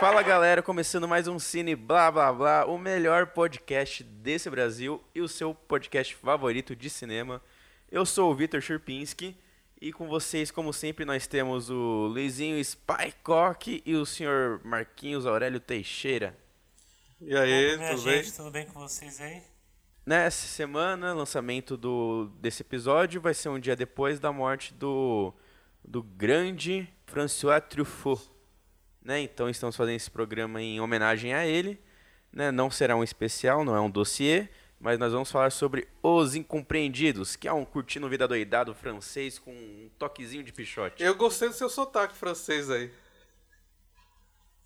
Fala galera, começando mais um Cine Blá Blá Blá, o melhor podcast desse Brasil e o seu podcast favorito de cinema. Eu sou o Vitor Churpinski e com vocês, como sempre, nós temos o Luizinho Spycock e o senhor Marquinhos Aurélio Teixeira. E aí, Minha tudo gente, bem? tudo bem com vocês aí? Nessa semana, lançamento do, desse episódio vai ser um dia depois da morte do, do grande François Truffaut. Né? Então estamos fazendo esse programa em homenagem a ele. Né? Não será um especial, não é um dossiê, mas nós vamos falar sobre Os Incompreendidos, que é um curtindo vida doidado francês com um toquezinho de pichote. Eu gostei do seu sotaque francês aí.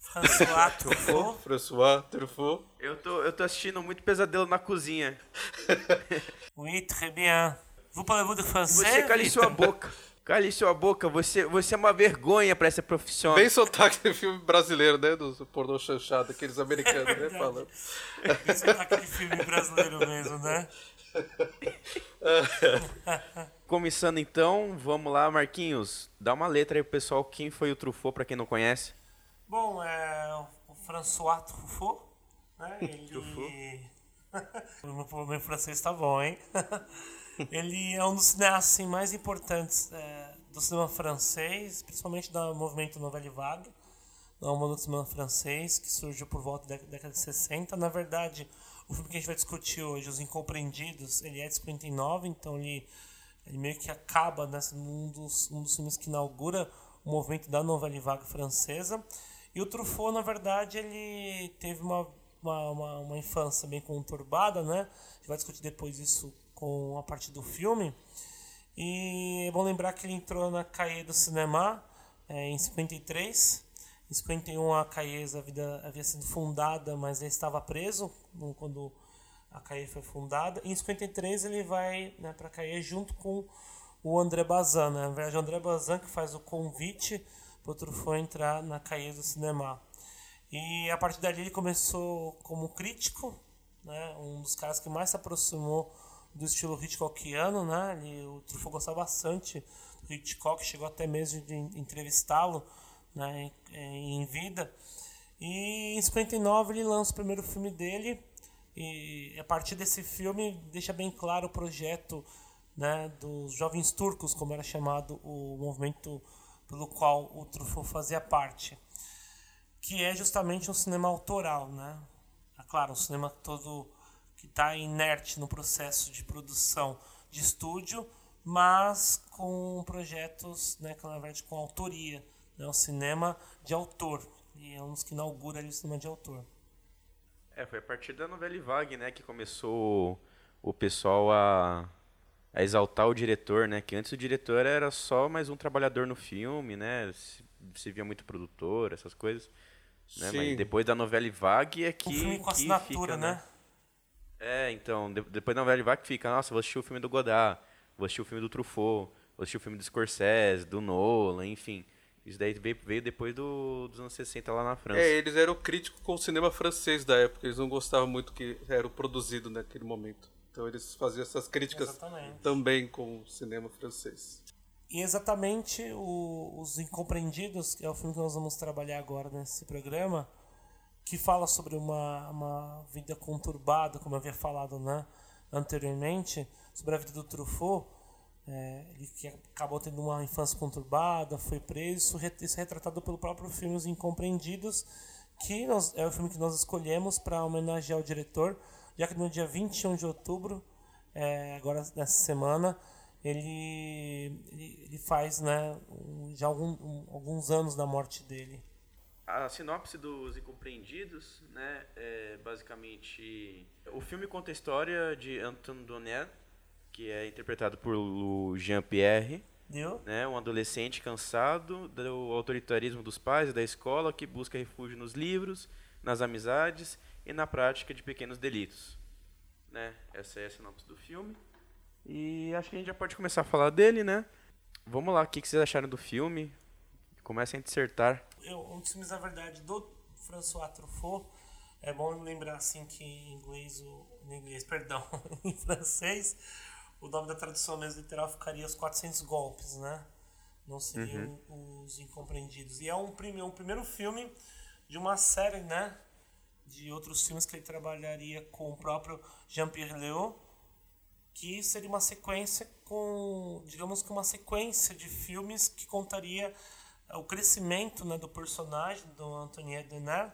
François Truffaut. François Truffaut. Eu tô, eu tô assistindo muito pesadelo na cozinha. Oui, très bien. Vous parlez-vous de français? Você cale sua boca. Cale sua boca, você, você é uma vergonha pra essa profissão. Bem sotaque de filme brasileiro, né? Dos pornô chanchado, aqueles americanos, né? Verdade. Falando. Isso é aquele filme brasileiro mesmo, né? Começando então, vamos lá, Marquinhos. Dá uma letra aí pro pessoal quem foi o Truffaut, pra quem não conhece. Bom, é o François Truffaut, né? Ele... o meu francês tá bom, hein? Ele é um dos cineastas assim, mais importantes é, do cinema francês, principalmente do movimento Nouvelle Vague. É um do cinema francês que surgiu por volta da década de 60. Na verdade, o filme que a gente vai discutir hoje, Os Incompreendidos, ele é de 59, então ele, ele meio que acaba nessa, num dos, um dos filmes que inaugura o movimento da Nouvelle Vague francesa. E o Truffaut, na verdade, ele teve uma, uma, uma, uma infância bem conturbada, né? A gente vai discutir depois isso com a parte do filme. E é bom lembrar que ele entrou na Cahiers do Cinema é, em 53. Em 51 a Cahiers havia, sido fundada, mas ele estava preso quando a Cahiers foi fundada. Em 53 ele vai né, para a Cahiers junto com o André Bazin. Né? Na verdade, o André Bazin que faz o convite para o Truffaut entrar na Cahiers do Cinema. E a partir dali ele começou como crítico, né? um dos caras que mais se aproximou do estilo Hitchcockiano, né? Ele, o Truffaut gostava bastante do Hitchcock, chegou até mesmo de entrevistá-lo né? em, em vida. E em 59 ele lança o primeiro filme dele e a partir desse filme deixa bem claro o projeto né, dos jovens turcos, como era chamado o movimento pelo qual o Truffaut fazia parte que é justamente um cinema autoral, né? É claro, um cinema todo que está inerte no processo de produção de estúdio, mas com projetos, né, que na verdade com autoria, né? Um cinema de autor e é um dos que inaugura ali o cinema de autor. É, foi a partir da Novelle Vague, né, que começou o pessoal a, a exaltar o diretor, né, que antes o diretor era só mais um trabalhador no filme, né, se, se via muito produtor, essas coisas, né, Sim. mas depois da Novelle Vague é que Um filme com que assinatura, fica, né? É, então, de- depois da Novelle Vague fica, nossa, vou assistir o filme do Godard, vou assistir o filme do Truffaut, vou assistir o filme do Scorsese, do Nolan, enfim. Isso daí veio, veio depois do- dos anos 60 lá na França. É, eles eram críticos com o cinema francês da época. Eles não gostavam muito que era produzido naquele momento. Então eles faziam essas críticas Exatamente. também com o cinema francês. E exatamente o- Os Incompreendidos, que é o filme que nós vamos trabalhar agora nesse programa, que fala sobre uma, uma vida conturbada, como eu havia falado né, anteriormente, sobre a vida do Truffaut. É, ele que acabou tendo uma infância conturbada, foi preso, isso, é retratado pelo próprio filme Os Incompreendidos, que nós- é o filme que nós escolhemos para homenagear o diretor, já que no dia 21 de outubro, é, agora nessa semana, ele, ele, ele faz né, já algum, um- alguns anos da morte dele. A sinopse dos Incompreendidos, né, é basicamente... O filme conta a história de Anton Donnet, que é interpretado por o Jean-Pierre, Deu? né, um adolescente cansado do autoritarismo dos pais e da escola que busca refúgio nos livros, nas amizades e na prática de pequenos delitos. Né? Essa é a sinopse do filme. E acho que a gente já pode começar a falar dele, né? Vamos lá, o que que vocês acharam do filme? Comecem a dissertar. Eu, um dos filmes, na verdade, do François Truffaut, é bom lembrar assim que em inglês, o, em inglês, perdão, em francês, o nome da tradução mesmo literal ficaria Os 400 Golpes, né? Não seriam os Incompreendidos. E é um, prime, um primeiro filme de uma série, né? De outros filmes que ele trabalharia com o próprio Jean-Pierre Léaud, que seria uma sequência com, digamos que uma sequência de filmes que contaria o crescimento né, do personagem do Antoine Denard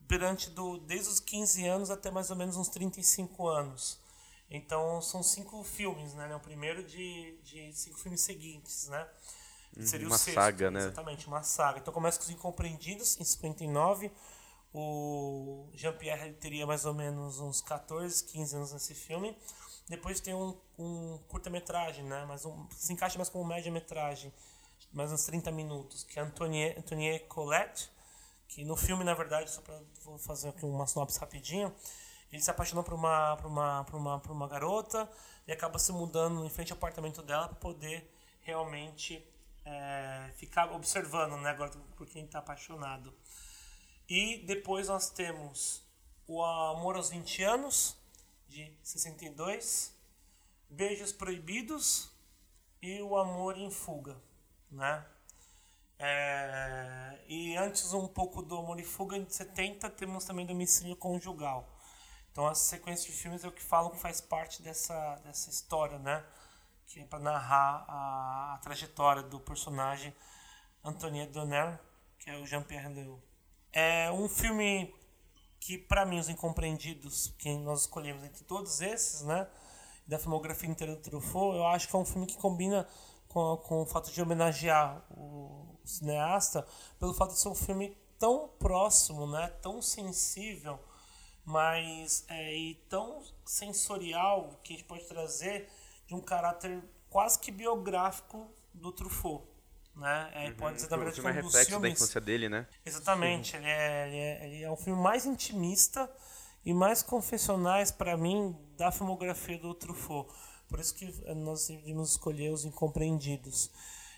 durante do, desde os 15 anos até mais ou menos uns 35 anos. Então são cinco filmes, né? O primeiro de, de cinco filmes seguintes, né? Uhum, seria uma o sexto, saga, né? Exatamente, uma saga. Então começa com os Incompreendidos, em 59. O Jean-Pierre teria mais ou menos uns 14, 15 anos nesse filme. Depois tem um, um curta-metragem, né? Mas um, se encaixa mais como média-metragem, mais uns 30 minutos, que é Antonie, Antonie Colette, que no filme, na verdade, só para vou fazer aqui uma sinopse rapidinho, ele se apaixonou por uma, por uma, por uma, por uma garota e acaba se mudando em frente ao apartamento dela para poder realmente é, ficar observando, né, agora por quem está apaixonado. E depois nós temos o Amor aos 20 anos, de 62, Beijos Proibidos e O Amor em Fuga, né? É, e antes um pouco do Amor em Fuga, de 70, temos também Domicílio Conjugal. Então a sequência de filmes é o que falam que faz parte dessa, dessa história, né? Que é para narrar a, a, trajetória do personagem Antonia Donner, que é o Jean-Pierre Léaud. É um filme que para mim os incompreendidos que nós escolhemos entre todos esses, né, da filmografia inteira do Truffaut, eu acho que é um filme que combina com, com o fato de homenagear o, o cineasta pelo fato de ser um filme tão próximo, né, tão sensível, mas é, e tão sensorial que a gente pode trazer de um caráter quase que biográfico do Truffaut. Né? É, uhum. Pode na verdade, que um dos filmes... da infância dele, né? Exatamente. Ele é, ele, é, ele é um filme mais intimista e mais confessionais, para mim, da filmografia do Truffaut. Por isso que nós decidimos escolher Os Incompreendidos.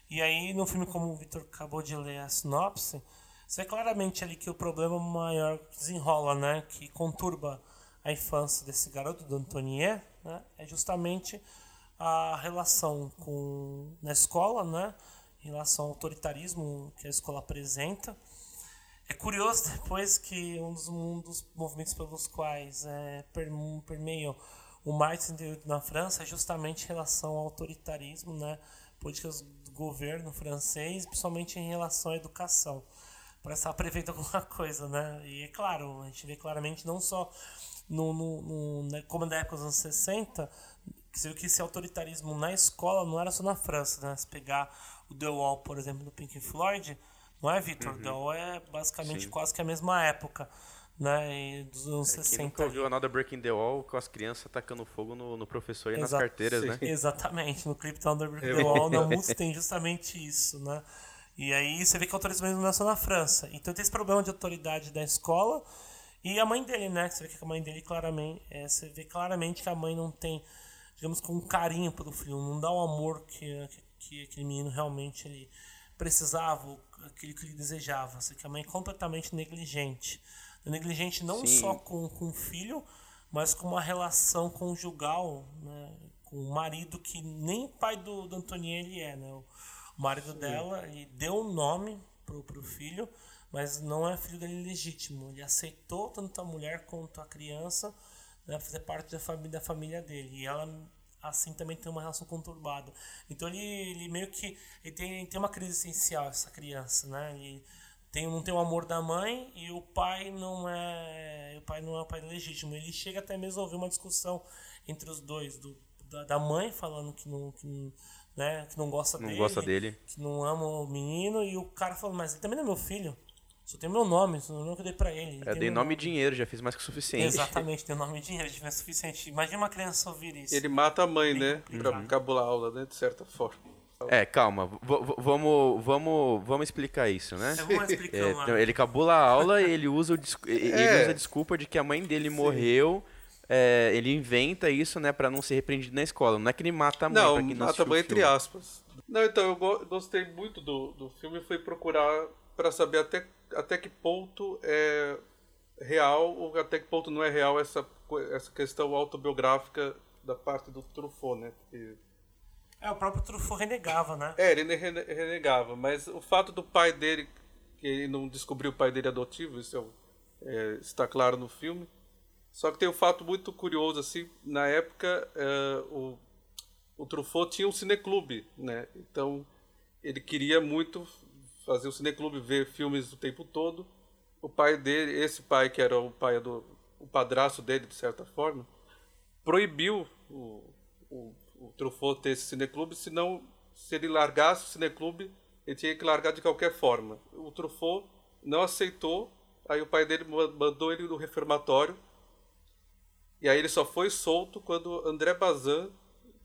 E aí, no filme, como o Victor acabou de ler a sinopse, você vê claramente ali que o problema maior desenrola, né? Que conturba a infância desse garoto, do Antonier, né? É justamente a relação com na escola, né? em relação ao autoritarismo que a escola apresenta. É curioso depois que um dos, movimentos pelos quais é, permeiam o Martin na França é justamente em relação ao autoritarismo, né? políticas do governo francês, principalmente em relação à educação. Parece estar prevendo alguma coisa, né? E é claro, a gente vê claramente não só no, no, no né, como na época dos anos 60, que você viu que esse autoritarismo na escola não era só na França, né? Se pegar o The Wall, por exemplo, do Pink Floyd, não é, Victor? Uhum. The Wall é basicamente Sim. quase que a mesma época, né? Dos anos é, 60. Quem nunca Another Breaking the Wall com as crianças atacando fogo no, no professor e Exa nas carteiras, né? Exatamente. No clipe do Another Breaking the Wall, na música tem justamente isso, né? E aí você vê que o autorismo só na França. Então tem esse problema de autoridade da escola. E a mãe dele, né? Você vê que a mãe dele claramente. É, você vê claramente que a mãe não tem, digamos, com um carinho pelo filho, não dá o amor que, que que aquele menino realmente ele precisava, aquilo que ele desejava. Assim, que a mãe é completamente negligente. Negligente não Sim. só com, com o filho, mas com uma relação conjugal né, com o marido que nem pai do, do Antoninho ele é. Né? O marido Sim. dela ele deu um nome pro, pro filho, mas não é filho dele legítimo. Ele aceitou tanto a mulher quanto a criança né, fazer parte da família, da família dele. E ela assim também tem uma relação conturbada. Então ele, ele meio que ele tem, tem uma crise essencial, essa criança, né? Ele tem, não tem o amor da mãe e o pai não é o pai não é o pai legítimo. Ele chega até mesmo a ouvir uma discussão entre os dois, do, da, da mãe falando que não, que, né, que não gosta não dele, gosta dele, que não ama o menino e o cara falando, mas ele também não é meu filho. Só tem meu nome, só não que eu dei pra ele. ele é, dei nome e dinheiro, já fiz mais que o suficiente. Exatamente, dei nome e dinheiro, já fiz o suficiente. Imagina uma criança ouvir isso. Ele mata a mãe, né? Pra cabular a aula, né? De certa forma. É, calma, vamos, vamos, vamos explicar isso, né? Vamos explicar, é, então, ele cabula a aula e ele usa, o, ele é. usa a desculpa de que a mãe dele Sim. morreu. É, ele inventa isso, né, pra não ser repreendido na escola. Não é que ele mata a mãe, não, não mata a mãe entre aspas. Não, então, eu gostei muito do, do filme e fui procurar para saber até até que ponto é real ou até que ponto não é real essa, essa questão autobiográfica da parte do Truffaut, né? Porque... É, o próprio Truffaut renegava, né? É, ele renegava, mas o fato do pai dele que ele não descobriu o pai dele adotivo, isso é, é, está claro no filme. Só que tem um fato muito curioso, assim, na época é, o, o Truffaut tinha um cineclube, né? Então ele queria muito fazer o cineclube, ver filmes o tempo todo. O pai dele, esse pai que era o pai do o padrasto dele, de certa forma, proibiu o, o, o Truffaut ter esse cineclube, senão se ele largasse o cineclube, ele tinha que largar de qualquer forma. O Truffaut não aceitou, aí o pai dele mandou ele no reformatório, e aí ele só foi solto quando André Bazin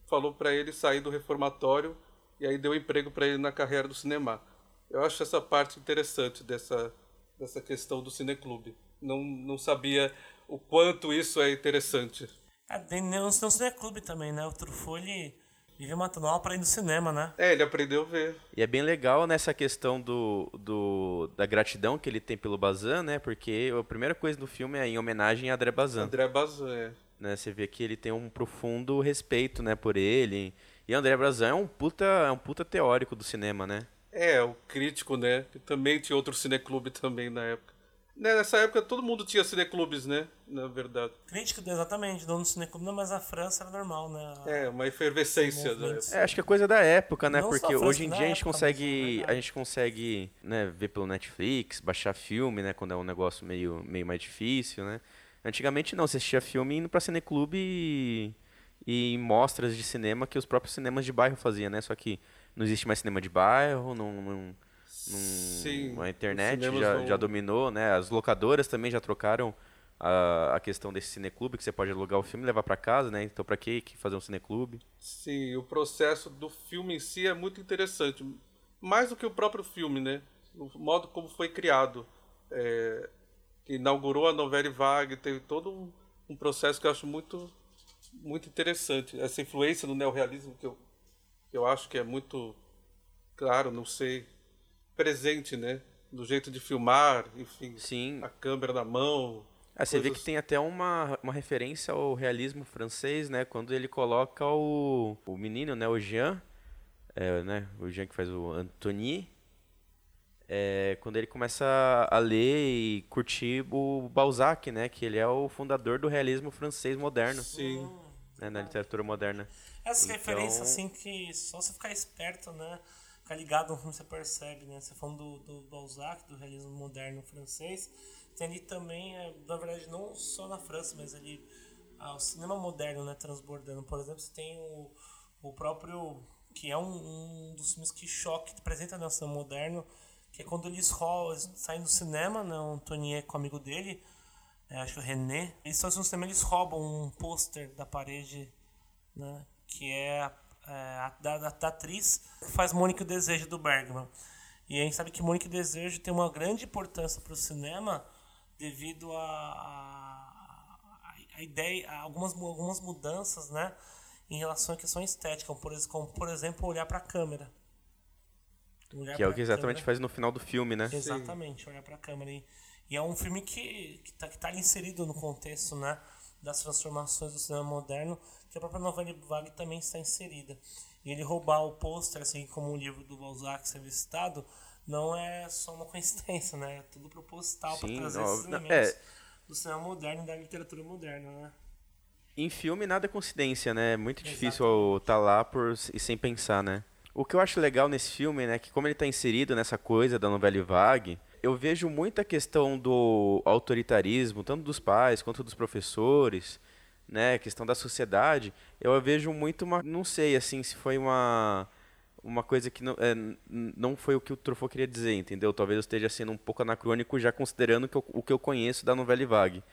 falou para ele sair do reformatório e aí deu emprego para ele na carreira do cinema. Eu acho essa parte interessante dessa, dessa questão do cineclube. Não, não sabia o quanto isso é interessante. É, tem um cineclube também, né? O Truffaut, ele vive matando aula para ir no cinema, né? É, ele aprendeu a ver. E é bem legal nessa questão do, do, da gratidão que ele tem pelo Bazin, né? Porque a primeira coisa do filme é em homenagem a André Bazin. André Bazin, é. Né? Você vê que ele tem um profundo respeito né, por ele. E André Bazin é um puta, é um puta teórico do cinema, né? É, o crítico, né? Que também tinha outro cineclube também na época. Né, nessa época todo mundo tinha cineclubes, né? Na verdade. Crítico, exatamente, dono do cineclube, não, mas a França era normal, né? É, uma efervescência. Né? É, acho que é coisa da época, né? Não Porque França, hoje em dia a gente consegue, a gente consegue né, ver pelo Netflix, baixar filme, né? Quando é um negócio meio, meio mais difícil, né? Antigamente não, você assistia filme indo pra cineclube e, e em mostras de cinema que os próprios cinemas de bairro faziam, né? Só que não existe mais cinema de bairro, não, não Sim, a internet já, vão... já dominou, né? As locadoras também já trocaram a, a questão desse cineclube, que você pode alugar o filme e levar para casa, né? Então, para que fazer um cineclube? Sim, o processo do filme em si é muito interessante. Mais do que o próprio filme, né? O modo como foi criado. É, que inaugurou a novela Vague, teve todo um, um, processo que eu acho muito, muito interessante. Essa influência do neorrealismo que eu, que eu acho que é muito claro, não sei presente, né? Do jeito de filmar, enfim. Sim. A câmera na mão. Ah, você vê que tem até uma, uma referência ao realismo francês, né? Quando ele coloca o, o menino, né? O Jean, é, né? O Jean que faz o Antony. É, quando ele começa a ler e curtir o Balzac, né? Que ele é o fundador do realismo francês moderno. Sim. Né, na literatura moderna. Essa então... referência, assim, que só você ficar esperto, né? Ficar ligado no você percebe, né? Você falando do, do Balzac, do realismo moderno francês, tem ali também, é, na verdade, não só na França, mas ali ah, o cinema moderno, né, transbordando. Por exemplo, você tem o, o próprio, que é um, um dos filmes que choque, que apresenta no cinema moderno, que é quando eles rolam, saem do cinema, né, o Tonier com o amigo dele, é, acho que o René, eles estão no cinema, eles roubam um pôster da parede, né, que é é, da, da, da, atriz que faz Mônica o Desejo do Bergman. E a gente sabe que Mônica o Desejo tem uma grande importância para o cinema devido a, a, a, ideia, a algumas, algumas mudanças né, em relação à questão estética, como por, como, por exemplo olhar para a câmera. Olhar que é o que exatamente câmera. faz no final do filme, né? Exatamente, Sim. olhar para a câmera. E, e, é um filme que está que tá inserido no contexto né, das transformações do cinema moderno que a própria novela Vague também está inserida. E ele roubar o pôster, assim como o livro do Balzac ser visitado, não é só uma coincidência, né? É tudo proposital para trazer esses elementos é... do cinema moderno e da literatura moderna, né? Em filme nada é coincidência, né? É muito difícil estar tá lá por e sem pensar, né? O que eu acho legal nesse filme, né, que como ele está inserido nessa coisa da novela vague, eu vejo muita questão do autoritarismo, tanto dos pais quanto dos professores, né, questão da sociedade, eu vejo muito uma, não sei assim se foi uma uma coisa que não, é, não foi o que o Truffaut queria dizer, entendeu? Talvez eu esteja sendo um pouco anacrônico já considerando que eu, o que eu conheço da novela vague,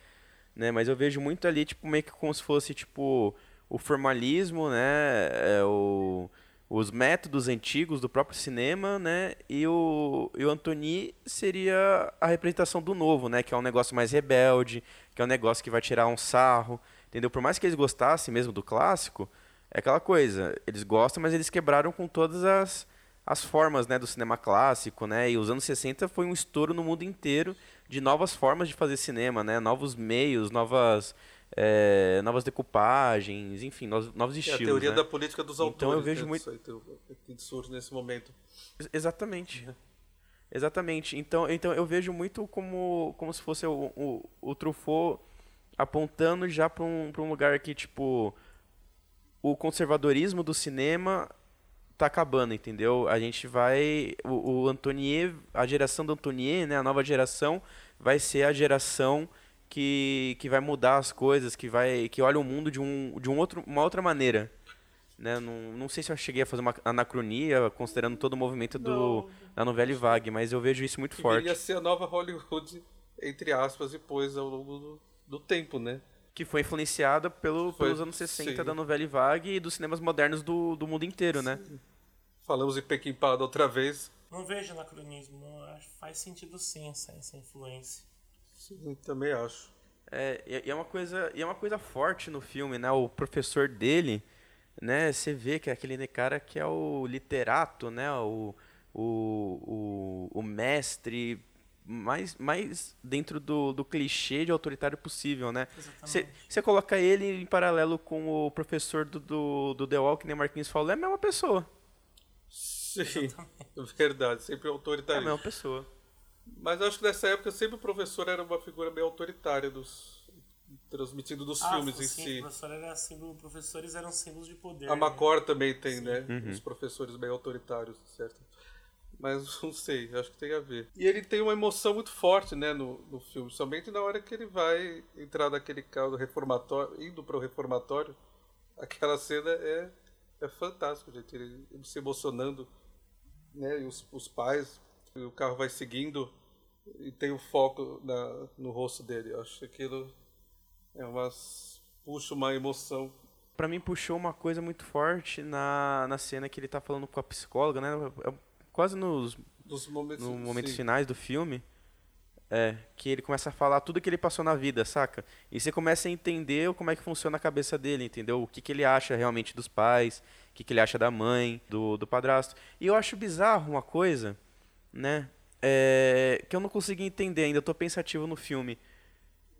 né? Mas eu vejo muito ali tipo meio que como se fosse tipo o formalismo, né, é, o os métodos antigos do próprio cinema, né? E o, e o Antoni seria a representação do novo, né? Que é um negócio mais rebelde, que é um negócio que vai tirar um sarro, Entendeu? Por mais que eles gostassem mesmo do clássico, é aquela coisa, eles gostam, mas eles quebraram com todas as, as formas né, do cinema clássico, né? E os anos 60 foi um estouro no mundo inteiro de novas formas de fazer cinema, né? Novos meios, novas é, novas decoupagens, enfim, novos, novos estilos. É a teoria né? da política dos autores. Então eu vejo né, muito que surge nesse momento. Exatamente. Exatamente. Então, então eu vejo muito como, como se fosse o, o, o Truffaut apontando já para um, um lugar que, tipo, o conservadorismo do cinema tá acabando, entendeu? A gente vai. O, o Antonier, a geração do Antonier, né, a nova geração, vai ser a geração que, que vai mudar as coisas, que vai que olha o mundo de, um, de um outro, uma outra maneira. Né? Não, não sei se eu cheguei a fazer uma anacronia, considerando todo o movimento do, da novela Vague, mas eu vejo isso muito que forte. Ia ser a nova Hollywood, entre aspas, depois ao longo do, do tempo, né? Que foi influenciada pelo, foi, pelos anos 60 sim. da novela Vague e dos cinemas modernos do, do mundo inteiro, né? sim. né? Falamos em Pequim Pada outra vez. Não vejo anacronismo, não. faz sentido sim essa, essa influência. Sim, também acho. É, e é uma coisa, e é uma coisa forte no filme, né? O professor dele, né? Você vê que é aquele cara que é o literato, né? O, o, o, o mestre mais, mais dentro do, do clichê de autoritário possível, né? Você coloca ele em paralelo com o professor do, do, do The Wall, que nem Marquinhos falou, é a mesma pessoa. Sim, verdade, sempre autoritário. É a mesma pessoa. Mas acho que nessa época sempre o professor era uma figura meio autoritária dos transmitindo dos ah, filmes sim, em si. Professor era símbolo, professores eram símbolos de poder. A Macor né? também tem, sim. né? Uhum. Os professores meio autoritários, certo? Mas não sei, acho que tem a ver. E ele tem uma emoção muito forte, né, no, no filme, somente na hora que ele vai entrar naquele carro do reformatório, indo para o reformatório. Aquela cena é, é fantástico, gente. Ele, ele se emocionando, né, e os, os pais o carro vai seguindo e tem o foco na, no rosto dele. Eu acho que aquilo é umas puxa uma emoção. Para mim puxou uma coisa muito forte na, na cena que ele tá falando com a psicóloga, né? É quase nos, nos momentos, no momentos finais do filme. É, que ele começa a falar tudo que ele passou na vida, saca? E você começa a entender como é que funciona a cabeça dele, entendeu? O que, que ele acha realmente dos pais, o que, que ele acha da mãe, do, do padrasto. E eu acho bizarro uma coisa né? É, que eu não consegui entender ainda, eu tô pensativo no filme.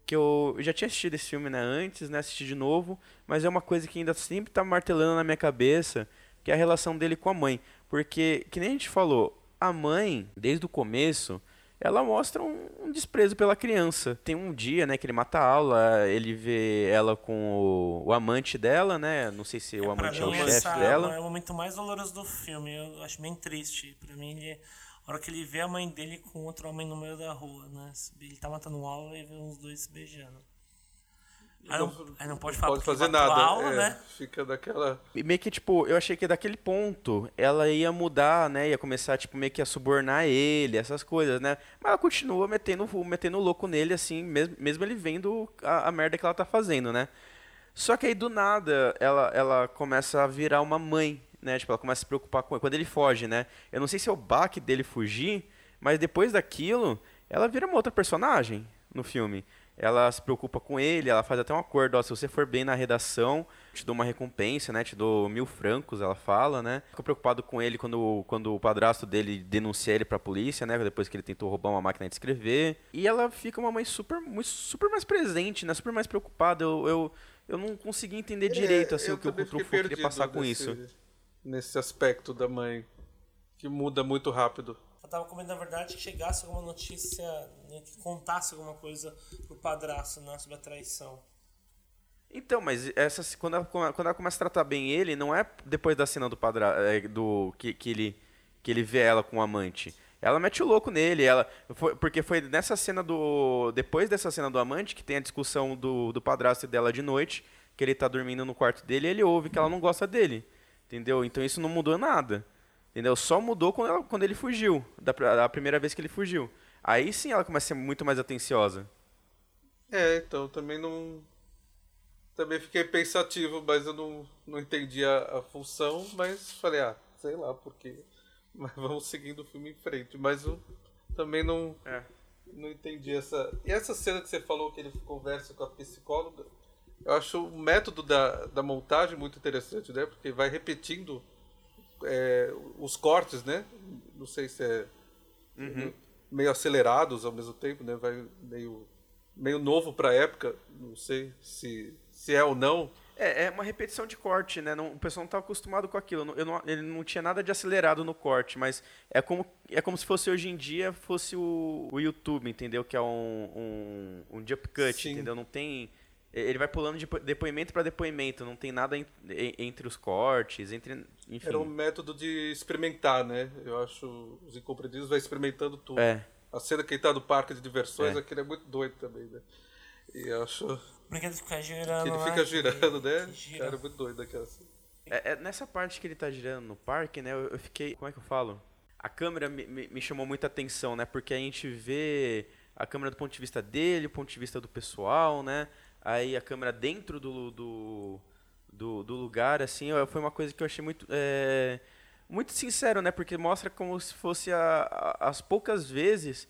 Que eu, já tinha assistido esse filme né, antes, né? Assisti de novo, mas é uma coisa que ainda sempre tá martelando na minha cabeça, que é a relação dele com a mãe. Porque, que nem a gente falou, a mãe, desde o começo, ela mostra um, um, desprezo pela criança. Tem um dia, né, que ele mata a aula, ele vê ela com o, o amante dela, né? Não sei se é, o amante é o chefe dela. É o momento mais doloroso do filme. Eu acho bem triste. Para mim, ele a hora que ele vê a mãe dele com outro homem no meio da rua, né? Ele tá matando o aula e vê os dois se beijando. Aí não, aí não pode falar pode fazer nada, aula, é, né? Fica daquela. E meio que, tipo, eu achei que daquele ponto ela ia mudar, né? Ia começar, tipo, meio que a subornar ele, essas coisas, né? Mas ela continua metendo, metendo louco nele, assim, mesmo, mesmo ele vendo a, a merda que ela tá fazendo, né? Só que aí do nada ela, ela começa a virar uma mãe, né? Tipo, ela começa a se preocupar com ele. Quando ele foge, né? Eu não sei se é o baque dele fugir, mas depois daquilo, ela vira uma outra personagem no filme. Ela se preocupa com ele, ela faz até um acordo, ó, se você for bem na redação, te dou uma recompensa, né? Te dou mil francos, ela fala, né? Fica preocupado com ele quando, quando o padrasto dele denuncia ele pra polícia, né? Depois que ele tentou roubar uma máquina de escrever. E ela fica uma mãe super, super mais presente, né? Super mais preocupada. Eu, eu, eu não consegui entender é, direito, assim, o que o Truffaut queria passar com isso nesse aspecto da mãe, que muda muito rápido. Eu tava com medo, na verdade, que chegasse alguma notícia, né, que contasse alguma coisa pro padrasto né, sobre a traição. Então, mas essa, quando, ela, quando ela começa a tratar bem ele, não é depois da cena do padrasto, é, do, que, que, ele, que ele vê ela com o amante. Ela mete o louco nele, ela foi, porque foi nessa cena do. Depois dessa cena do amante, que tem a discussão do, do padrasto dela de noite, que ele tá dormindo no quarto dele, e ele ouve que ela não gosta dele. Entendeu? Então isso não mudou nada. Entendeu? Só mudou quando, ela, quando ele fugiu, da, da primeira vez que ele fugiu. Aí sim ela começa a ser muito mais atenciosa. É, então também não. Também fiquei pensativo, mas eu não, não entendi a, a função, mas falei, ah, sei lá por quê. Mas vamos seguindo o filme em frente. Mas eu também não. É. Não entendi essa. E essa cena que você falou que ele conversa com a psicóloga, eu acho o método da, da montagem muito interessante, né? Porque vai repetindo é, os cortes, né? Não sei se é uhum. meio acelerados ao mesmo tempo, né? Vai meio meio novo para a época, não sei se se é ou não. É, é uma repetição de corte, né? Não, o pessoal não tá acostumado com aquilo. Eu não, ele não tinha nada de acelerado no corte, mas é como, é como se fosse hoje em dia fosse o, o YouTube, entendeu? Que é um, um, um jump cut, Sim. entendeu? Não tem. Ele vai pulando de depoimento para depoimento, não tem nada entre os cortes, entre. Enfim. Era um método de experimentar, né? Eu acho os incompreendidos vai experimentando tudo. É. A cena que ele tá no parque de diversões, é. aquele é muito doido também, né? E eu acho. O brinquedo fica girando. Que ele fica girando, né? Gira. Cara, é muito doido aquela cena. É, é, nessa parte que ele tá girando no parque, né? Eu, eu fiquei. Como é que eu falo? A câmera me, me, me chamou muita atenção, né? Porque a gente vê a câmera do ponto de vista dele, o ponto de vista do pessoal, né? Aí a câmera dentro do, do, do, do lugar, assim, foi uma coisa que eu achei muito. É, muito sincero, né? Porque mostra como se fosse a, a, as poucas vezes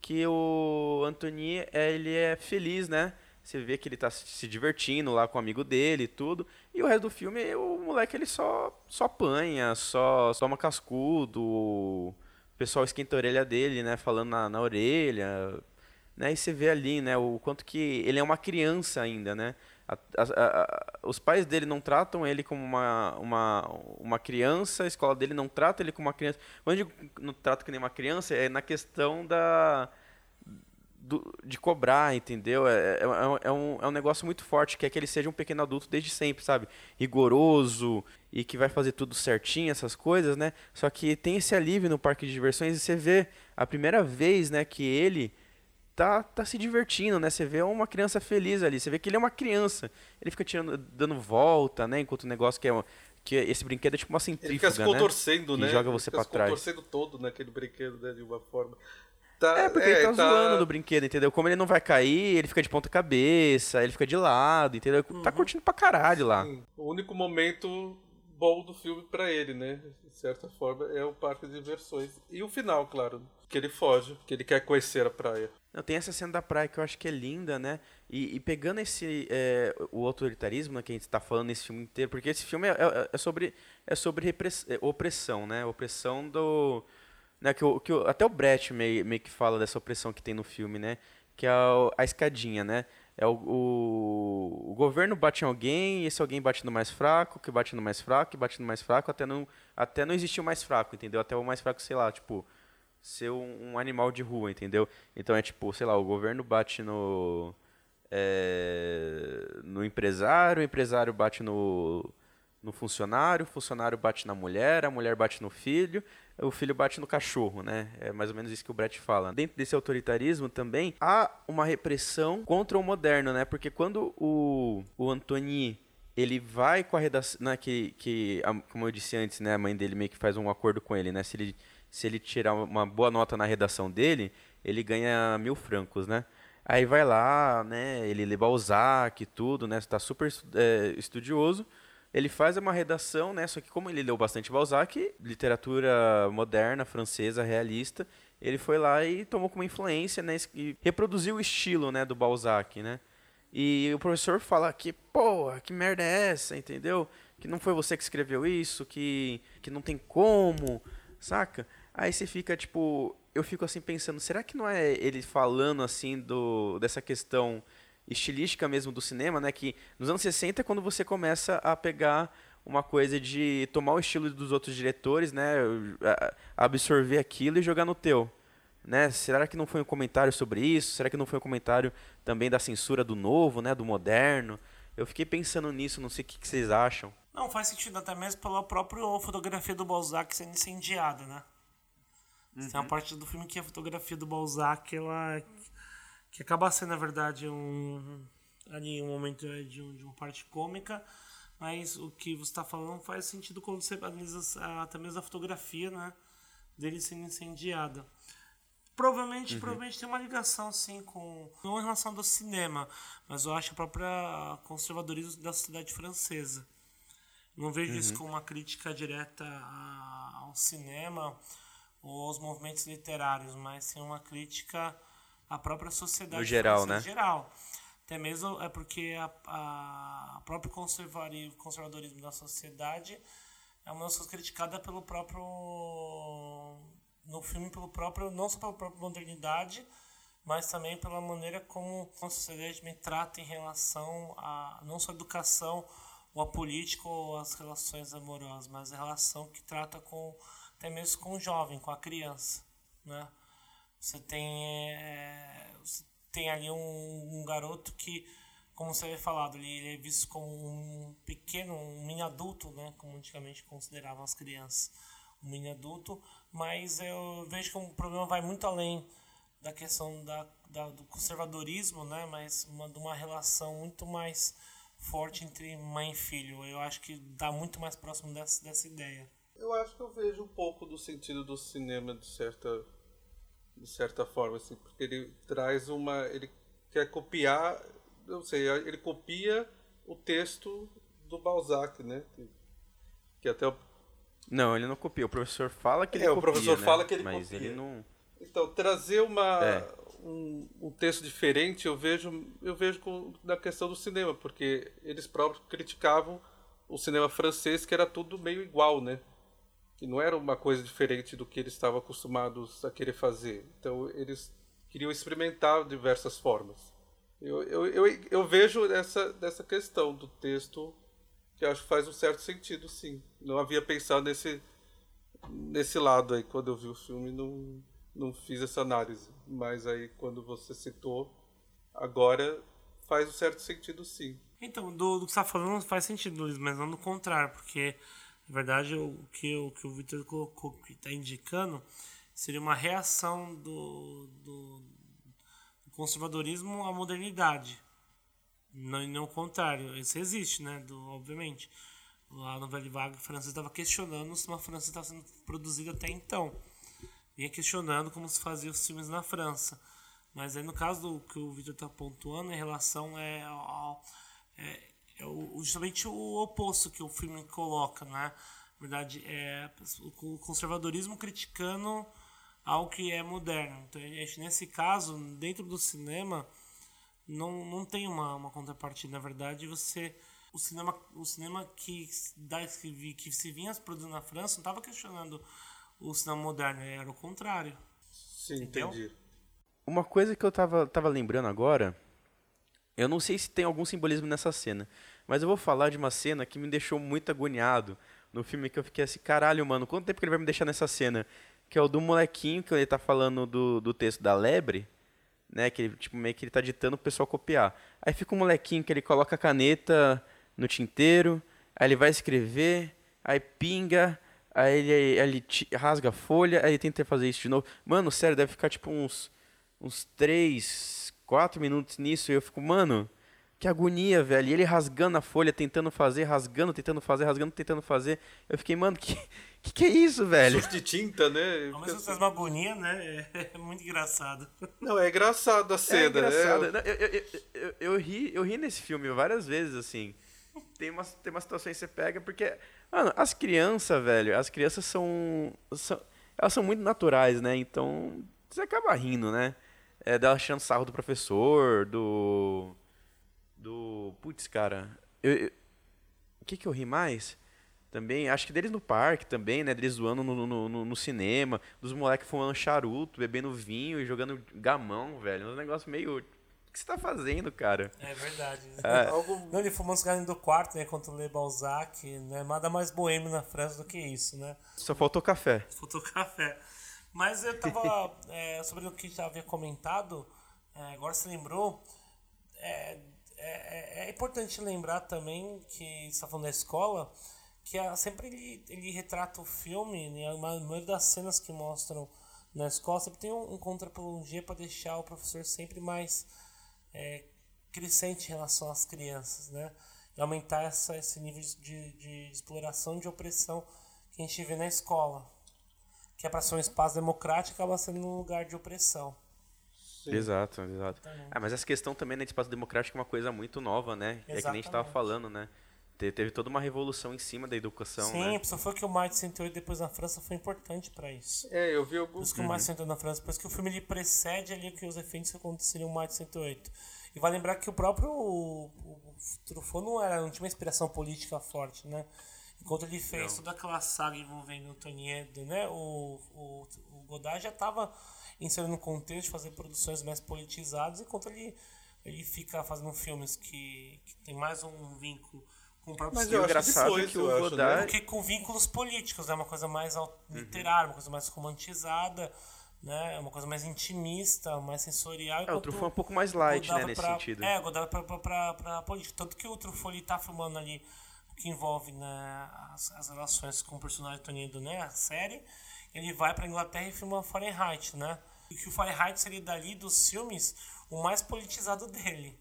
que o Antoni ele é feliz, né? Você vê que ele tá se divertindo lá com o amigo dele e tudo. E o resto do filme, o moleque ele só, só apanha, só toma cascudo. O pessoal esquenta a orelha dele, né? Falando na, na orelha né? E você vê ali, né, o quanto que ele é uma criança ainda, né? A, a, a, os pais dele não tratam ele como uma, uma, uma criança, a escola dele não trata ele como uma criança. Quando eu digo não trata que nem uma criança, é na questão da do, de cobrar, entendeu? É, é, é, um, é um negócio muito forte, que é que ele seja um pequeno adulto desde sempre, sabe? Rigoroso e que vai fazer tudo certinho, essas coisas, né? Só que tem esse alívio no parque de diversões e você vê a primeira vez, né, que ele tá, tá se divertindo, né? Você vê uma criança feliz ali, você vê que ele é uma criança. Ele fica tirando, dando volta, né? Enquanto o negócio que é, que esse brinquedo é tipo uma centrífuga, Ele fica se contorcendo, né? né? joga você para trás. Ele fica se contorcendo todo naquele brinquedo, né? De uma forma. Tá, é, porque é, ele tá, tá, zoando do brinquedo, entendeu? Como ele não vai cair, ele fica de ponta cabeça, ele fica de lado, entendeu? Tá uhum. Tá curtindo pra caralho lá. Sim. O único momento bom do filme para ele, né? De certa forma, é o parque de diversões. E o final, claro, que ele foge, que ele quer conhecer a praia. Não, tem essa cena da praia que eu acho que é linda, né? E, e pegando esse é, o autoritarismo né, que a gente está falando nesse filme inteiro, porque esse filme é, é, é sobre é sobre é, opressão, né? Opressão do né, que, o, que o, até o Brecht meio, meio que fala dessa opressão que tem no filme, né? Que é a, a escadinha, né? É o, o, o, governo bate em alguém, e esse alguém bate no mais fraco, que bate no mais fraco, que bate no mais fraco, até não, até não existir o mais fraco, entendeu? Até o mais fraco, sei lá, tipo, ser um, um animal de rua, entendeu? Então é tipo, sei lá, o governo bate no. É, no empresário, o empresário bate no, no funcionário, o funcionário bate na mulher, a mulher bate no filho, o filho bate no cachorro, né? É mais ou menos isso que o Brett fala. Dentro desse autoritarismo também há uma repressão contra o moderno, né? Porque quando o, o Antoni ele vai com a redação, né, que, que como eu disse antes, né, a mãe dele meio que faz um acordo com ele, né? Se ele se ele tirar uma boa nota na redação dele, ele ganha mil francos, né? Aí vai lá, né? Ele lê Balzac e tudo, né? Está super é, estudioso ele faz uma redação, né? Só que como ele leu bastante Balzac, literatura moderna, francesa, realista, ele foi lá e tomou como influência, né? E reproduziu o estilo, né? Do Balzac, né? E o professor fala que, pô, que merda é essa, entendeu? Que não foi você que escreveu isso, que, que não tem como, saca? Aí você fica, tipo, eu fico assim pensando, será que não é ele falando assim do dessa questão estilística mesmo do cinema, né? Que nos anos 60 é quando você começa a pegar uma coisa de tomar o estilo dos outros diretores, né? Absorver aquilo e jogar no teu. Né? Será que não foi um comentário sobre isso? Será que não foi um comentário também da censura do novo, né? Do moderno? Eu fiquei pensando nisso, não sei o que, que vocês acham. Não, faz sentido até mesmo pela própria fotografia do Balzac sendo incendiada, né? Uhum. Tem uma parte do filme que a fotografia do Balzac, ela que acaba sendo, na verdade, um, ali um momento de, um, de uma parte cômica, mas o que você está falando faz sentido quando você analisa até mesmo a fotografia né, dele sendo incendiada. Provavelmente, uhum. provavelmente tem uma ligação sim com não em relação do cinema, mas eu acho a própria conservadorismo da sociedade francesa. Não vejo uhum. isso como uma crítica direta ao cinema ou aos movimentos literários, mas sim uma crítica a própria sociedade no geral, né? geral. Até mesmo é porque a próprio conservadorismo da sociedade é uma das coisas criticada pelo próprio no filme pelo próprio não só pela própria modernidade mas também pela maneira como a sociedade me trata em relação a não só a educação ou a política ou as relações amorosas, mas a relação que trata com até mesmo com o jovem, com a criança, né? Você tem é, tem ali um, um, garoto que, como você havia falado, ele, ele é visto como um pequeno, um mini adulto, né? Como antigamente consideravam as crianças, um mini adulto, mas eu vejo que o problema vai muito além da questão da, da, do conservadorismo, né? Mas uma, de uma relação muito mais forte entre mãe e filho. Eu acho que dá muito mais próximo dessa, dessa ideia. Eu acho que eu vejo um pouco do sentido do cinema de certa de certa forma assim, porque ele traz uma ele quer copiar, não sei, ele copia o texto do Balzac, né? Que, que até o... Não, ele não copia. O professor fala que ele é, copia, o professor né? fala que ele mas copia. ele não Então, trazer uma É. um, um texto diferente, eu vejo eu vejo com, na questão do cinema, porque eles próprios criticavam o cinema francês que era tudo meio igual, né? Que não era uma coisa diferente do que eles estavam acostumados a querer fazer. Então eles queriam experimentar diversas formas. Eu, eu, eu, eu vejo essa, dessa questão do texto que acho que faz um certo sentido, sim. Não havia pensado nesse, nesse lado aí. Quando eu vi o filme, não, não fiz essa análise. Mas aí, quando você citou, agora faz um certo sentido, sim. Então, do, do que você está falando faz sentido, Luiz, mas não do contrário, porque, na verdade, o que, o, que o Victor colocou, que está indicando, seria uma reação do, do, do conservadorismo à modernidade. Não, não o contrário. Isso existe, né? Do, obviamente. Lá no Velho Vague, o francês estava questionando se uma França estava sendo produzida até então. Vinha questionando como se fazia os filmes na França. Mas aí, no caso do que o Victor está pontuando, em relação é, ao, é, é o, justamente o oposto que o filme coloca, né? Na verdade, é o conservadorismo criticando algo que é moderno. Então, nesse caso, dentro do cinema, não, não tem uma, uma contrapartida. Na verdade, você o cinema o cinema que da, que, que se vinha produzindo na França não estava questionando o cinema moderno, era o contrário. Sim, Entendeu? entendi. Uma coisa que eu tava, tava lembrando agora, eu não sei se tem algum simbolismo nessa cena, mas eu vou falar de uma cena que me deixou muito agoniado no filme que eu fiquei assim, caralho, mano, quanto tempo que ele vai me deixar nessa cena? Que é o do molequinho que ele tá falando do, do texto da lebre, né? Que ele, tipo, meio que ele tá ditando pro pessoal copiar. Aí fica um molequinho que ele coloca a caneta no tinteiro, aí ele vai escrever, aí pinga, aí ele, ele rasga a folha, aí ele tenta fazer isso de novo. Mano, sério, deve ficar tipo uns uns 3, 4 minutos nisso e eu fico, mano, que agonia, velho. E ele rasgando a folha, tentando fazer, rasgando, tentando fazer, rasgando, tentando fazer. Eu fiquei, mano, que que, que é isso, velho? Sujo de tinta, né? Ao mesmo tempo faz uma agonia, né? É muito engraçado. Não, é engraçado a É cena. engraçado. é- Não, Eu, eu, eu, eu, eu ri, eu ri nesse filme várias vezes, assim. Tem umas, tem umas situações que você pega, porque, mano, as crianças, velho, as crianças são, são. Elas são muito naturais, né? Então, você acaba rindo, né? É, dela achando sarro do professor, do. Do. Putz, cara. Eu, eu- o que que eu ri mais? Também, acho que deles no parque também, né? Deles zoando no, no, no, no cinema, dos moleques fumando charuto, bebendo vinho e jogando gamão, velho. Um negócio meio. O que você tá fazendo, cara? É verdade. É. Algo Não, ele fumando os galinhos do quarto, né? Contra o Le Balzac, né? Nada mais boêmio na França do que isso, né? Só faltou café. Faltou café. Mas eu tava. é, sobre o que já havia comentado, é, agora você lembrou. É, é, é importante lembrar também que você está falando da escola, que a- sempre ele, ele retrata o filme, né, a maioria das cenas que mostram na escola, sempre tem um, um contrapologia para deixar o professor sempre mais é, crescente em relação às crianças, né? E aumentar essa, esse nível de, de exploração, de opressão que a gente vê na escola. Que é para ser um espaço democrático, acaba sendo um lugar de opressão. Exato, exato. Ah, mas essa questão também né, de espaço democrático é uma coisa muito nova, né? É que nem a gente tava Exatamente. falando, né? Te- Teve toda uma revolução em cima da educação, Sim, né? só foi que o Maio de 108 depois na França foi importante para isso. É, eu vi Por alguns. isso que o Maio de 108 na França, por isso que o filme ele precede ali que os efeitos que aconteceriam no Maio de 108. E vai lembrar que o próprio o, o Truffaut não, era, não tinha uma inspiração política forte, né? Enquanto ele fez toda aquela saga envolvendo o Toniedo, né? O, o, o Godard já estava inserindo no contexto de fazer produções mais politizadas, enquanto ele, ele fica fazendo filmes que, que tem mais um vínculo com o próprio Mas que engraçado foi, é que eu o acho, Godard... Porque com vínculos políticos, é uma coisa mais au- literária, uma coisa mais romantizada, né? Uma coisa mais intimista, mais sensorial. É, o Truffaut é um pouco mais light, né, nesse pra- sentido. É, Godard pra, pra, pra, pra política. Tanto que o Truffaut ele tá filmando ali que envolve né, as, as relações com o personagem Tony né, a série. Ele vai pra Inglaterra e filma Fahrenheit, né? E que o Fahrenheit seria dali dos filmes o mais politizado dele.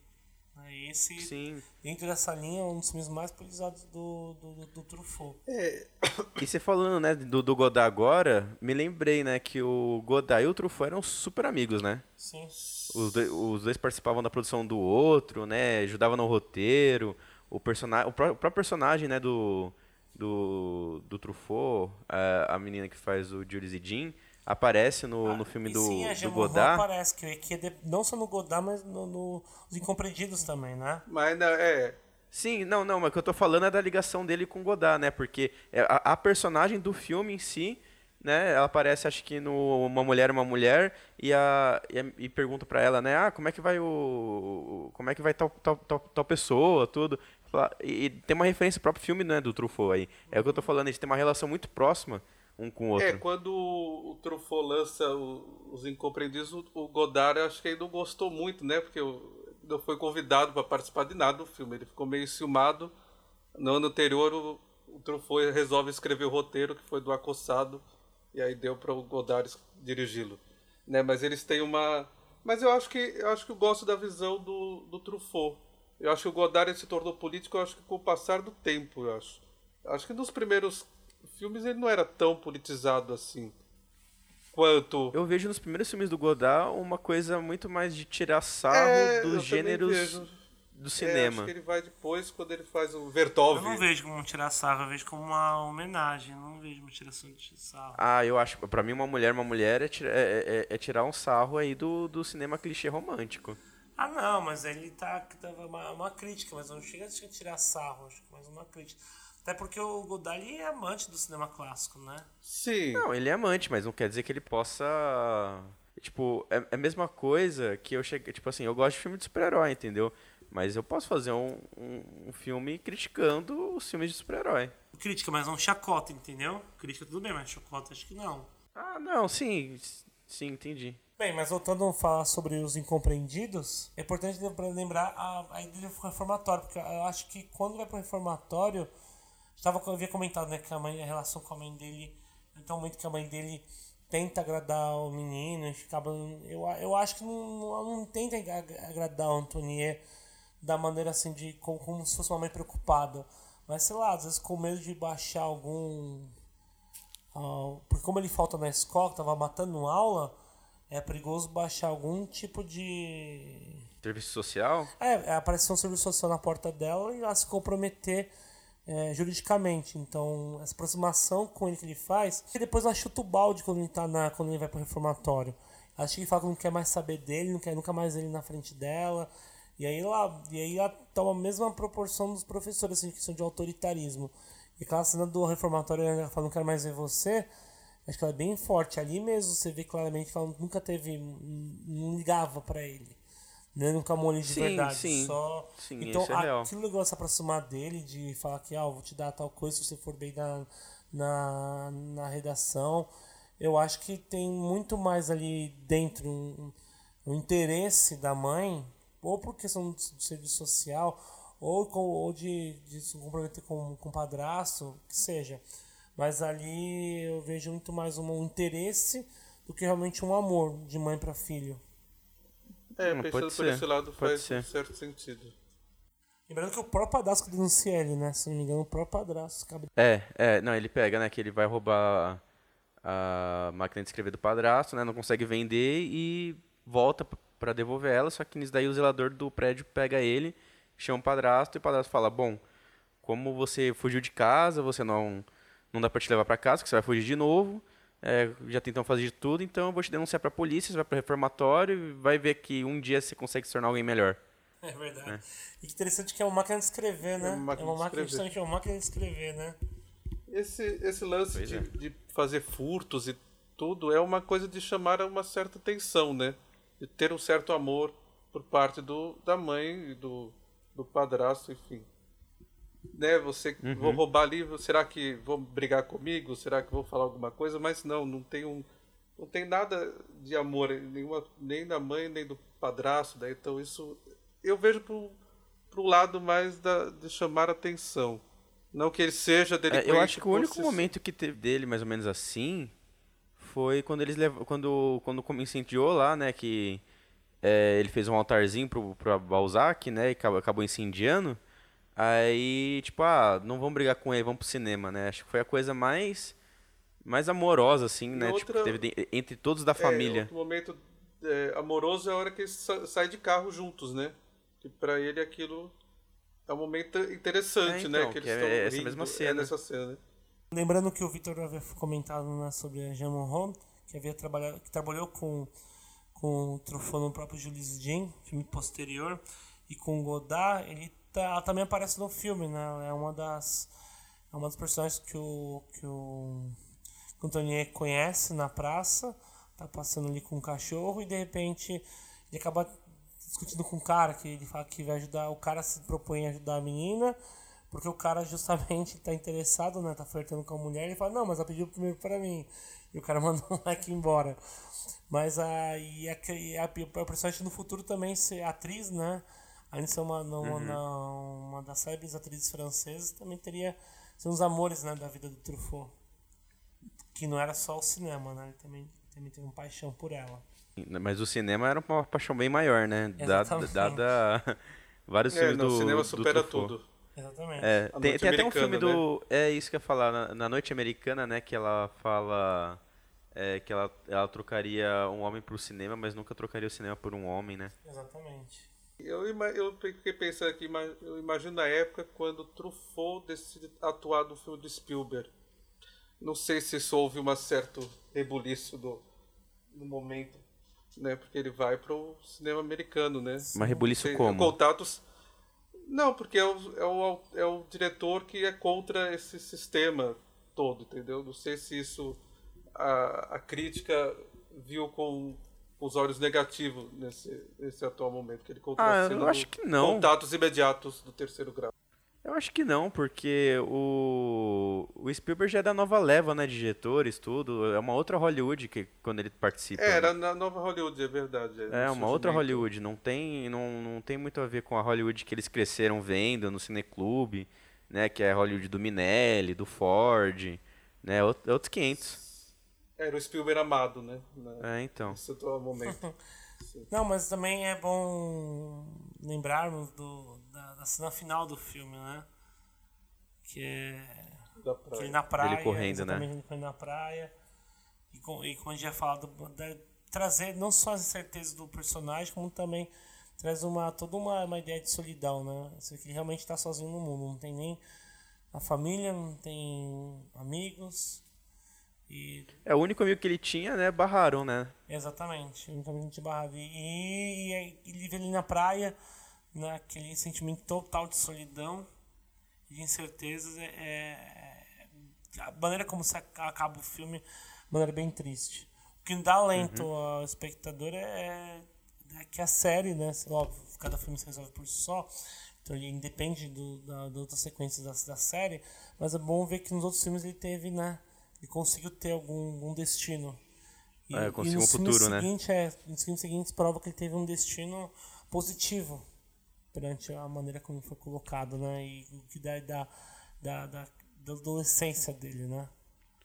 né, Esse, Sim. dentro dessa linha, é um dos filmes mais politizados do, do, do, do Truffaut. E você falando, né, do, do Godard agora, me lembrei, né, que o Godard e o Truffaut eram super amigos, né? Sim. Os, dois- os dois participavam da produção do outro, né? Ajudavam no roteiro. O, personagem, o, pró- o próprio personagem, né, do, do, do Truffaut, a, a menina que faz o Jules e Jean, aparece no, no filme E do, sim, a do Godard. aparece, que, que é de- não só no Godard, mas no, no, nos Incompreendidos também, né? Mas não, é. Sim, não, não, mas o que eu tô falando é da ligação dele com o Godard, né? Porque é a, a personagem do filme em si, né? Ela aparece, acho que no Uma Mulher, Uma Mulher, e, a, e, a- e pergunta pra ela, né? Ah, como é que vai o... Como é que vai tal, tal, tal, tal pessoa, tudo. E, e tem uma referência ao próprio filme, né, do Truffaut aí. É o que eu tô falando, eles têm uma relação muito próxima um com o outro. É, quando o Truffaut lança o- os Incompreendidos, o, o Godard acho que ele não gostou muito, né? Porque o- não foi convidado para participar de nada do filme. Ele ficou meio ciumado. No ano anterior, o, o Truffaut resolve escrever o roteiro, que foi do Acossado, e aí deu para o Godard dirigi-lo. Né? Mas eles têm uma... Mas eu acho que eu acho que eu gosto da visão do, do Truffaut. Eu acho que o Godard se tornou político, eu acho que com o passar do tempo, eu acho. Eu acho que nos primeiros filmes ele não era tão politizado assim quanto Eu vejo nos primeiros filmes do Godard uma coisa muito mais de tirar sarro É, dos gêneros do É, cinema. acho que ele vai depois quando ele faz o Vertov. Eu não vejo como um tirar sarro, eu vejo como uma homenagem, eu não vejo uma tiração de sarro. Ah, eu acho. Pra mim, uma mulher, uma mulher é, tira- é- é- é tirar um sarro aí do, do cinema clichê romântico. Ah, não, mas ele tá dava uma, uma crítica, mas não chega a tirar sarro, acho que mais uma crítica. Até porque o Godard é amante do cinema clássico, né? Sim. Não, ele é amante, mas não quer dizer que ele possa. Tipo, é, é a mesma coisa que eu cheguei. Tipo assim, eu gosto de filme de super-herói, entendeu? Mas eu posso fazer um, um, um filme criticando os filmes de super-herói. Crítica, mas não chacota, entendeu? Crítica tudo bem, mas chacota acho que não. Ah, não, sim. Sim, entendi. Bem, mas voltando a falar sobre os incompreendidos, é importante lembra- lembrar a, a ideia do reformatório, porque eu acho que quando vai pro reformatório, estava eu havia comentado né, que a, mãe, a relação com a mãe dele, então muito que a mãe dele tenta agradar o menino, e acaba, eu, eu acho que não, não, não tenta ag- agradar o Antonier da maneira assim de como, como se fosse uma mãe preocupada, mas sei lá, às vezes com medo de baixar algum ah, porque como ele falta na escola, que tava matando aula, é perigoso baixar algum tipo de. Serviço social? É, aparecer um serviço social na porta dela e ela se comprometer é, juridicamente. Então, essa aproximação com ele que ele faz, que depois ela chuta o balde quando ele, tá na, quando ele vai pro reformatório. Acho que ele fala que não quer mais saber dele, não quer nunca mais ele na frente dela. E aí ela, e aí ela toma a mesma proporção dos professores, assim, que são de autoritarismo. E aquela cena do reformatório, ela fala, não quero mais ver você. Acho que ela é bem forte. Ali mesmo você vê claramente que ela nunca teve. não ligava pra ele. Né? Nunca amou ele de Sim, verdade. sim. Só... Sim, então é aquilo legal se aproximar dele, de falar que ah, vou te dar tal coisa se você for bem na, na, na redação. Eu acho que tem muito mais ali dentro um, um interesse da mãe, ou por questão de serviço social, ou, com, ou de, de se comprometer com, com o padrasto, que seja. Mas ali eu vejo muito mais um interesse do que realmente um amor de mãe para filho. É, Hum, pensando pode por ser, esse lado pode faz ser. um certo sentido. Lembrando que o próprio padrasto denuncia ele, né? Se não me engano, o próprio padrasto. acaba- É, é, não, ele pega, né, que ele vai roubar a máquina de escrever do padrasto, né, não consegue vender e volta p- pra devolver ela, só que nisso daí o zelador do prédio pega ele, chama o padrasto e o padrasto fala, bom, como você fugiu de casa, você não, não dá pra te levar pra casa, que você vai fugir de novo, é, já tentam fazer de tudo, então eu vou te denunciar pra polícia, você vai pro reformatório e vai ver que um dia você consegue se tornar alguém melhor. É verdade. E que interessante que é uma máquina de escrever, né? É uma máquina de máquina escrever. justamente é uma máquina de escrever, né? Esse, esse lance de, é. de fazer furtos e tudo é uma coisa de chamar a uma certa atenção, né? De ter um certo amor por parte do, da mãe e do, do padrasto, enfim. né? Você uhum. vou roubar ali, será que vão brigar comigo? Será que vou falar alguma coisa? Mas não, não tem um não tem nada de amor nenhuma, nem da mãe nem do padrasto, né? Então isso eu vejo pro, pro lado mais da, de chamar atenção. Não que ele seja delinquente. É, eu acho que o único momento que teve dele mais ou menos assim foi quando eles lev... quando quando incendiou lá, né, que é, ele fez um altarzinho pro, pro Balzac, né, e acabou incendiando. Aí, tipo, ah, não vamos brigar com ele, vamos pro cinema, né? Acho que foi a coisa mais mais amorosa, assim, e né? Tipo, outra, tipo, teve entre todos da é, família. Outro momento é, amoroso é a hora que eles saem de carro juntos, né? Que pra ele aquilo é um momento interessante, é, né? então, né? Que eles estão é essa mesma cena. É nessa cena, né? Lembrando que o Victor havia comentado né, sobre a Jean Monron, que havia trabalhado, que trabalhou com com o Truffaut no próprio Jules Jean, filme posterior, e com Godard, ele tá, ela também aparece no filme, né? É uma das é uma das personagens que o que o, que o conhece na praça, tá passando ali com um cachorro e de repente ele acaba discutindo com o cara que ele fala que vai ajudar, o cara se propõe a ajudar a menina, porque o cara justamente está interessado, né, tá flertando com a mulher, ele fala: "Não, mas ela pediu primeiro para mim". E o cara mandou o moleque embora. Mas a, e a, a, a personagem no futuro também ser atriz, né? De ser uma, uma, uhum. uma das célebres atrizes francesas, também teria ser uns amores né, da vida do Truffaut. Que não era só o cinema, né? Ele também, também teve uma paixão por ela. Mas o cinema era uma paixão bem maior, né? Dada, dada vários é, filmes não, do. O cinema supera tudo. Exatamente. É, tem, tem até um filme do. Né? É isso que eu ia falar, na, na Noite Americana, né? Que ela fala é, que ela, ela trocaria um homem por cinema, mas nunca trocaria o cinema por um homem, né? Exatamente. Eu, eu fiquei pensando aqui, eu imagino a época quando Truffaut decide atuar no filme do Spielberg. Não sei se isso houve um certo rebuliço do, no momento, né? Porque ele vai para o cinema americano, né? Mas rebuliço como? Contatos... Não, porque é o, é, o, é o diretor que é contra esse sistema todo, entendeu? Não sei se isso a, a crítica viu com os olhos negativos nesse, nesse atual momento que ele ah, eu acho que não. contatos imediatos do terceiro grau. Eu acho que não, porque o, o Spielberg já é da nova leva, né, de diretores, tudo. É uma outra Hollywood que quando ele participa. É, era na nova Hollywood, é verdade. É, é uma outra Hollywood. Não tem, não, não tem muito a ver com a Hollywood que eles cresceram vendo no cineclube, né, que é a Hollywood do Minelli, do Ford, né, outros 500. Era o Spielberg amado, né? Na, é, então. Nesse atual momento. Não, mas também é bom lembrarmos do, da, da, cena final do filme, né? Que é. Da praia. Que ele na praia. Ele correndo, né? Ele correndo na praia. E, com, e como a gente já falado, da, trazer não só as incertezas do personagem, como também traz uma, toda uma, uma ideia de solidão, né? Isso que ele realmente está sozinho no mundo. Não tem nem a família, não tem amigos e... É o único amigo que ele tinha, né? Barraram, né? Exatamente, o único amigo que barrado. E, e, e ele vê ali na praia, naquele né, sentimento total de solidão e de incertezas. É, é, a maneira como se acaba o filme, maneira bem triste. O que dá alento uhum. ao espectador é, é, que a série, né? Óbvio, cada filme se resolve por si só. Então ele independe do, da, das outras sequências da, da série, mas é bom ver que nos outros filmes ele teve, né? e conseguiu ter algum, algum destino. E, é, conseguiu um futuro, né? Seguinte, é, nos filmes seguintes prova que ele teve um destino positivo perante a maneira como foi colocado, né? E o que dá da, da, da, da adolescência dele, né?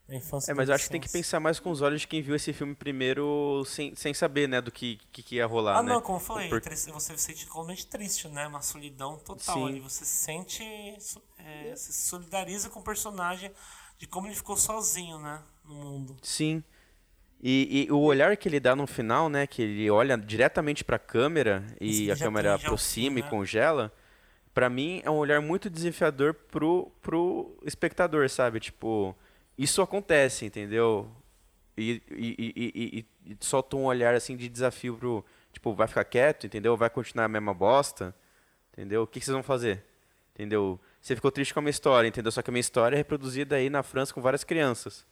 Da infância é, mas eu acho que tem que pensar mais com os olhos de quem viu esse filme primeiro sem, sem saber, né, do que, que, que ia rolar, ah, né? não, como eu falei, Por... você se sente totalmente triste, né? Uma solidão total Sim. ali. Você se sente... É, se solidariza com o personagem de como ele ficou sozinho, né, no mundo. Sim. E, e, o olhar que ele dá no final, né, que ele olha diretamente para a câmera e a câmera aproxima fim, e né? congela, para mim é um olhar muito desafiador pro pro espectador, sabe? Tipo, isso acontece, entendeu? E, e, e, e, solta um olhar assim de desafio pro, tipo, vai ficar quieto, entendeu? Vai continuar a mesma bosta, entendeu? O que, que vocês vão fazer? Entendeu? Você ficou triste com a minha história, entendeu? Só que a minha história é reproduzida aí na França com várias crianças.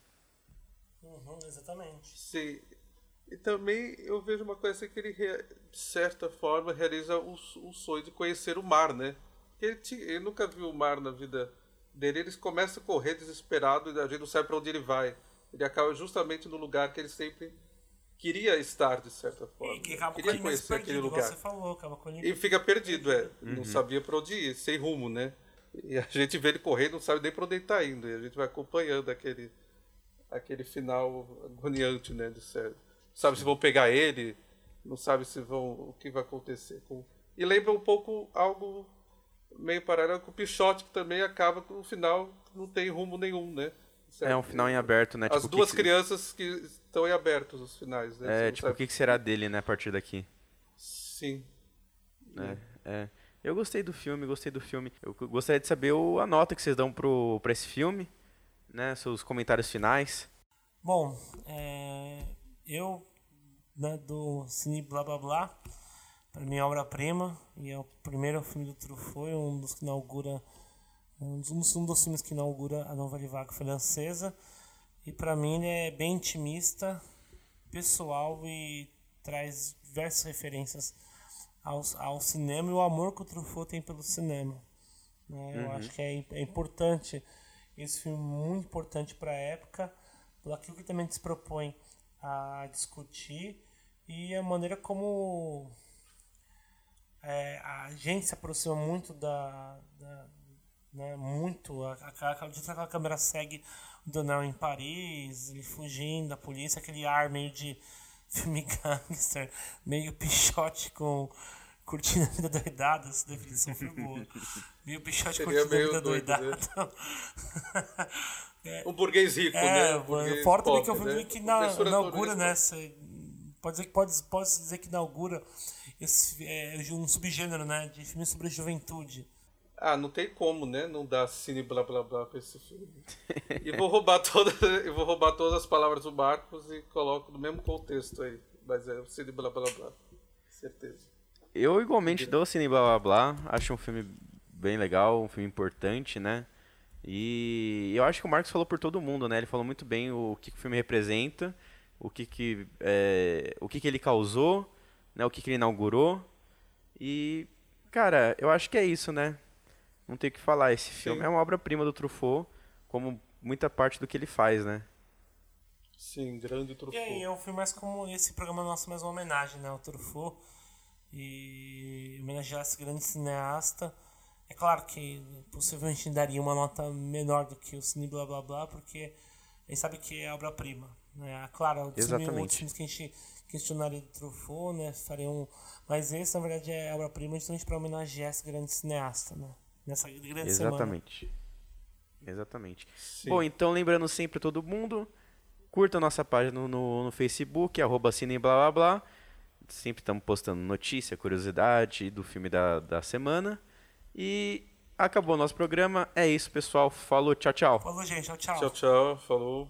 Uhum. Sim. E também eu vejo uma coisa que ele, de certa forma, realiza o, o sonho de conhecer o mar, né? Ele, tinha, ele nunca viu o mar na vida dele. Eles começam a correr desesperado e a gente não sabe para onde ele vai. Ele acaba justamente no lugar que ele sempre queria estar, de certa forma. E queria conhecer perdido, aquele lugar. você falou, ele E fica perdido, é. Não sabia para onde ir, sem rumo, né? E a gente vê ele correr e não sabe nem para onde ele tá indo. E a gente vai acompanhando aquele, aquele final agoniante, né? De série. Não sabe se vão pegar ele, não sabe se vão. o que vai acontecer. Com... E lembra um pouco algo meio paralelo com o Pichote, que também acaba com o final não tem rumo nenhum, né? É um final em aberto, né? As Tipo, duas que- crianças que estão em abertos os finais, né? É, tipo, sabe- o que, será dele, né, a partir daqui? Sim. né? É. Eu gostei do filme, gostei do filme. Eu gostaria de saber a nota que vocês dão pro, pra esse filme, né? Seus comentários finais. Bom, é, eu, né, do Cine Blá Blá Blá, para mim é obra-prima, e é o primeiro filme do Truffaut, um dos que inaugura, um dos, um dos filmes que inaugura a nova vaga francesa, e para mim ele é bem intimista, pessoal e traz diversas referências ao, ao cinema e o amor que o Truffaut tem pelo cinema. né? Eu acho que é, é importante, esse filme é muito importante para a época, pelo aquilo que também se propõe a discutir e a maneira como é, a se aproxima muito da, da né, muito a, a, a, aquela câmera segue o Donald em Paris, ele fugindo da polícia, aquele ar meio de filme gangster, meio pichote com curtindo a vida doidada, essa definição foi boa. Meio pichote Seria curtindo a vida doido, né? doidada. Um burguês rico, É, né? Um mano, burguês fora também que é um pobre, filme né? que na, inaugura, né? pode dizer que pode, pode dizer que inaugura esse, é, um subgênero, né? De filme sobre a juventude. Ah, não tem como, né? Não dar cine blá blá blá pra esse filme. E vou roubar toda, eu vou roubar todas as palavras do Marcos e coloco no mesmo contexto aí. Mas é o cine blá blá blá. Certeza. Eu igualmente dou Cine Blá Blá Blá. Acho um filme bem legal, um filme importante, né? E eu acho que o Marcos falou por todo mundo, né? Ele falou muito bem o que, que o filme representa, o que, que, é, o que, que ele causou, né? o que, que ele inaugurou. E, cara, eu acho que é isso, né? Não tem o que falar. Esse filme Sim. é uma obra-prima do Truffaut, como muita parte do que ele faz, né? Sim, grande E aí, Truffaut. é um filme mais como esse programa nosso, mais uma homenagem, né? Ao Truffaut. E homenagear esse grande cineasta. É claro que possivelmente daria uma nota menor do que o Cine Blá Blá Blá, porque a gente sabe que é obra-prima. Né? Claro, outros filmes- Exatamente. outros filmes que a gente questionaria do Truffaut, né? Fariam... Mas esse, na verdade, é obra-prima justamente para homenagear esse grande cineasta, né? Nessa grande semana. Exatamente. Exatamente. Sim. Bom, então lembrando sempre todo mundo, curta a nossa página no, no, no Facebook, arroba cine blá blá blá. Sempre estamos postando notícia, curiosidade do filme da, da semana. E acabou o nosso programa. É isso, pessoal. Falou, tchau, tchau. Falou, gente. Tchau, tchau. Tchau, tchau. Falou.